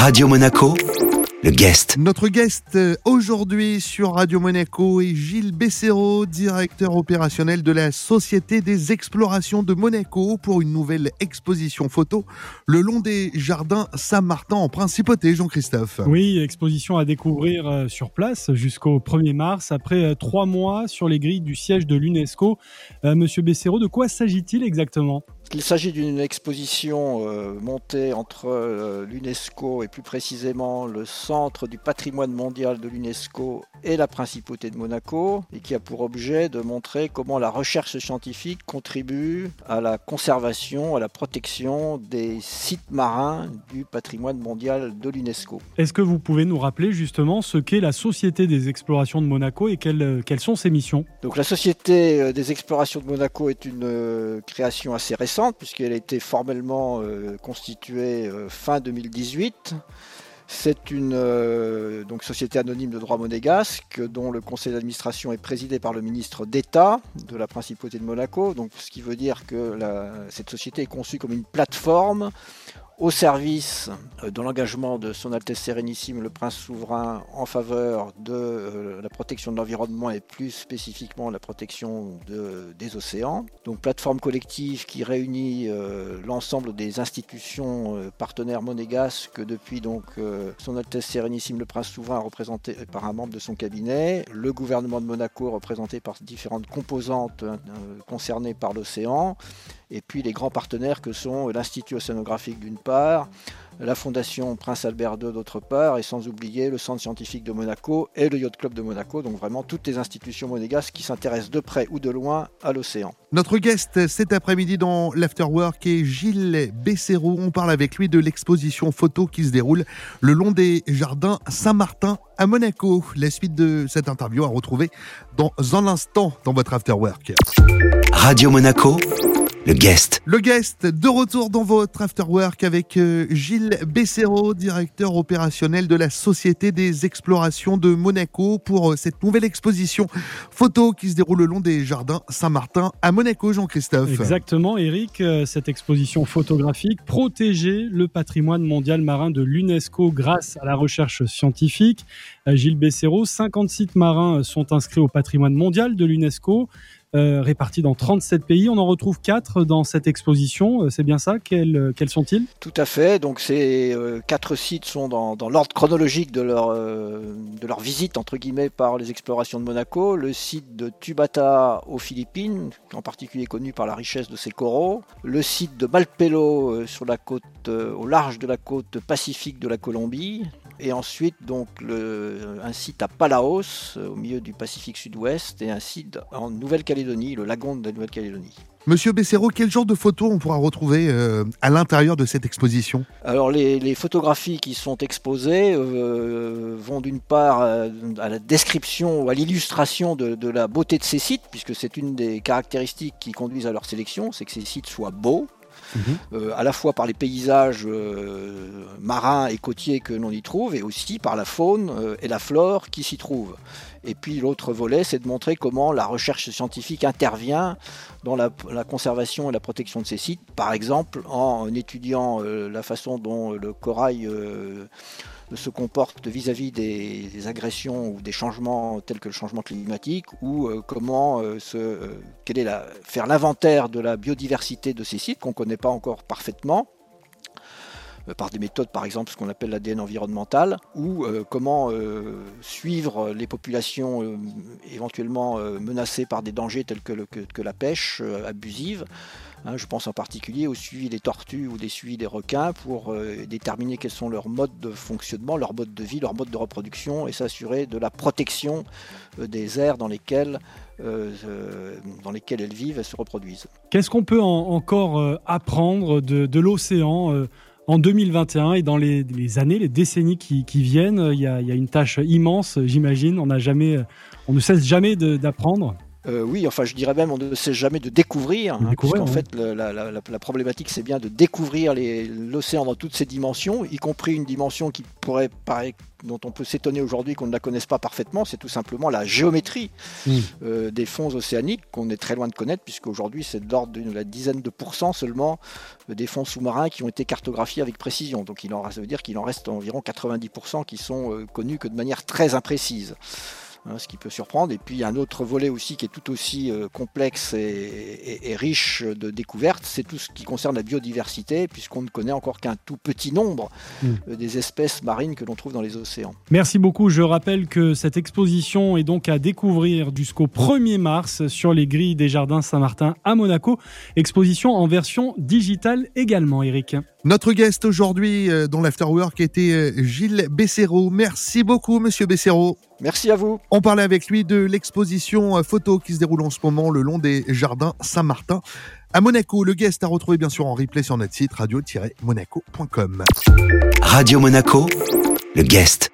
Radio Monaco, le guest. Notre guest euh, aujourd'hui sur Radio Monaco est Gilles Bessero, directeur opérationnel de la Société des Explorations de Monaco pour une nouvelle exposition photo le long des jardins Saint-Martin en Principauté, Jean-Christophe. Oui, exposition à découvrir euh, sur place jusqu'au 1er mars, après euh, trois mois sur les grilles du siège de l'UNESCO. Monsieur Bessero, de quoi s'agit-il exactement? Il s'agit d'une exposition euh, montée entre euh, l'UNESCO et plus précisément le Centre du patrimoine mondial de l'UNESCO et la Principauté de Monaco et qui a pour objet de montrer comment la recherche scientifique contribue à la conservation, à la protection des sites marins du patrimoine mondial de l'UNESCO. Est-ce que vous pouvez nous rappeler justement ce qu'est la Société des explorations de Monaco et quelles, quelles sont ses missions? Donc la Société euh, des explorations de Monaco est une création assez récente puisqu'elle a été formellement euh, constituée euh, fin 2018. C'est une euh, société anonyme de droit monégasque dont le conseil d'administration est présidé par le ministre d'État de la Principauté de Monaco. Ce qui veut dire que cette société est conçue comme une plateforme au service euh, de l'engagement de Son Altesse Sérénissime, le Prince souverain, en faveur de euh, la protection de l'environnement et plus spécifiquement la protection des océans. Donc plateforme collective qui réunit euh, l'ensemble des institutions partenaires monégasques depuis donc Son Altesse Sérénissime, le Prince souverain, représenté par un membre de son cabinet, le gouvernement de Monaco représenté par différentes composantes concernées par l'océan, et puis les grands partenaires que sont l'Institut océanographique d'une part, la Fondation Prince Albert II d'autre part, et sans oublier le Centre scientifique de Monaco et le Yacht Club de Monaco, donc vraiment toutes les institutions monégasques qui s'intéressent de près ou de loin à l'océan. Notre guest cet après-midi dans l'Afterwork est Gilles Bessero. On parle avec lui de l'exposition photo qui se déroule le long des jardins Saint-Martin à Monaco. La suite de cette interview à retrouver dans un instant dans votre Afterwork. Radio Monaco le guest. Le guest de retour dans votre afterwork avec euh, Gilles Bessero, directeur opérationnel de la Société des Explorations de Monaco pour euh, cette nouvelle exposition photo qui se déroule le long des jardins Saint-Martin à Monaco, Jean-Christophe. Exactement, Eric. Euh, cette exposition photographique protéger le patrimoine mondial marin de l'UNESCO grâce à la recherche scientifique. Gilles Bessero, 50 sites marins sont inscrits au patrimoine mondial de l'UNESCO. Euh, répartis dans 37 pays. On en retrouve 4 dans cette exposition, euh, c'est bien ça quels, euh, sont-ils? Tout à fait, donc ces quatre sites sont dans, dans l'ordre chronologique de leur, de leur visite, entre guillemets, par les explorations de Monaco. Le site de Tubata aux Philippines, en particulier connu par la richesse de ses coraux. Le site de Malpelo sur la côte, au large de la côte pacifique de la Colombie, et ensuite donc le, un site à Palaos, au milieu du Pacifique Sud-Ouest, et un site en Nouvelle-Calédonie, le lagon de la Nouvelle-Calédonie. Monsieur Bessero, quel genre de photos on pourra retrouver euh, à l'intérieur de cette exposition? Alors les, photographies qui sont exposées euh, vont d'une part euh, à, la description ou à l'illustration de, de, la beauté de ces sites, puisque c'est une des caractéristiques qui conduisent à leur sélection, c'est que ces sites soient beaux, Mhm. Euh, à la fois par les paysages euh, marins et côtiers que l'on y trouve, et aussi par la faune euh, et la flore qui s'y trouvent. Et puis l'autre volet, c'est de montrer comment la recherche scientifique intervient dans la, conservation et la protection de ces sites, par exemple en étudiant la façon dont le corail se comporte vis-à-vis des, agressions ou des changements tels que le changement climatique ou euh, comment euh, euh, faire l'inventaire de la biodiversité de ces sites qu'on ne connaît pas encore parfaitement par des méthodes, par exemple ce qu'on appelle l'ADN environnemental, ou comment suivre les populations éventuellement menacées par des dangers tels que, la pêche abusive. Hein, je pense en particulier au suivi des tortues ou des suivis des requins pour euh, déterminer quels sont leurs modes de fonctionnement, leurs modes de vie, leurs modes de reproduction et s'assurer de la protection euh, des aires dans lesquelles, euh, dans lesquelles elles vivent et se reproduisent. Qu'est-ce qu'on peut encore apprendre de, l'océan en 2021 et dans les, années, les décennies qui, viennent, il y, a, une tâche immense, j'imagine. On ne cesse jamais d'apprendre. Euh, oui, enfin je dirais même on ne sait jamais de découvrir, hein, Découvrir, ouais. fait le- la, la- la- la problématique c'est bien de découvrir l'océan dans toutes ses dimensions, y compris une dimension qui pourrait paraître dont on peut s'étonner aujourd'hui qu'on ne la connaisse pas parfaitement, c'est tout simplement la géométrie Mm. euh, des fonds océaniques qu'on est très loin de connaître, puisqu'aujourd'hui c'est de l'ordre d'une la dizaine de pourcents seulement euh, des fonds sous-marins qui ont été cartographiés avec précision. Donc il en, reste- ça veut dire qu'il en reste environ 90% qui sont euh, connus que de manière très imprécise. Hein, ce qui peut surprendre. Et puis il y a un autre volet aussi qui est tout aussi euh, complexe et, et- et riche de découvertes, c'est tout ce qui concerne la biodiversité, puisqu'on ne connaît encore qu'un tout petit nombre Mm. euh, des espèces marines que l'on trouve dans les océans. Merci beaucoup. Je rappelle que cette exposition est donc à découvrir jusqu'au 1er mars sur les grilles des Jardins Saint-Martin à Monaco. Exposition en version digitale également, Eric. Notre guest aujourd'hui euh, dans l'Afterwork était euh, Gilles Besséraud. Merci beaucoup, monsieur Besséraud. Merci à vous. On parlait avec lui de l'exposition euh, photo qui se déroule en ce moment le long des jardins Saint-Martin à Monaco. Le guest à retrouver bien sûr en replay sur notre site radio-monaco.com. Radio Monaco, le guest.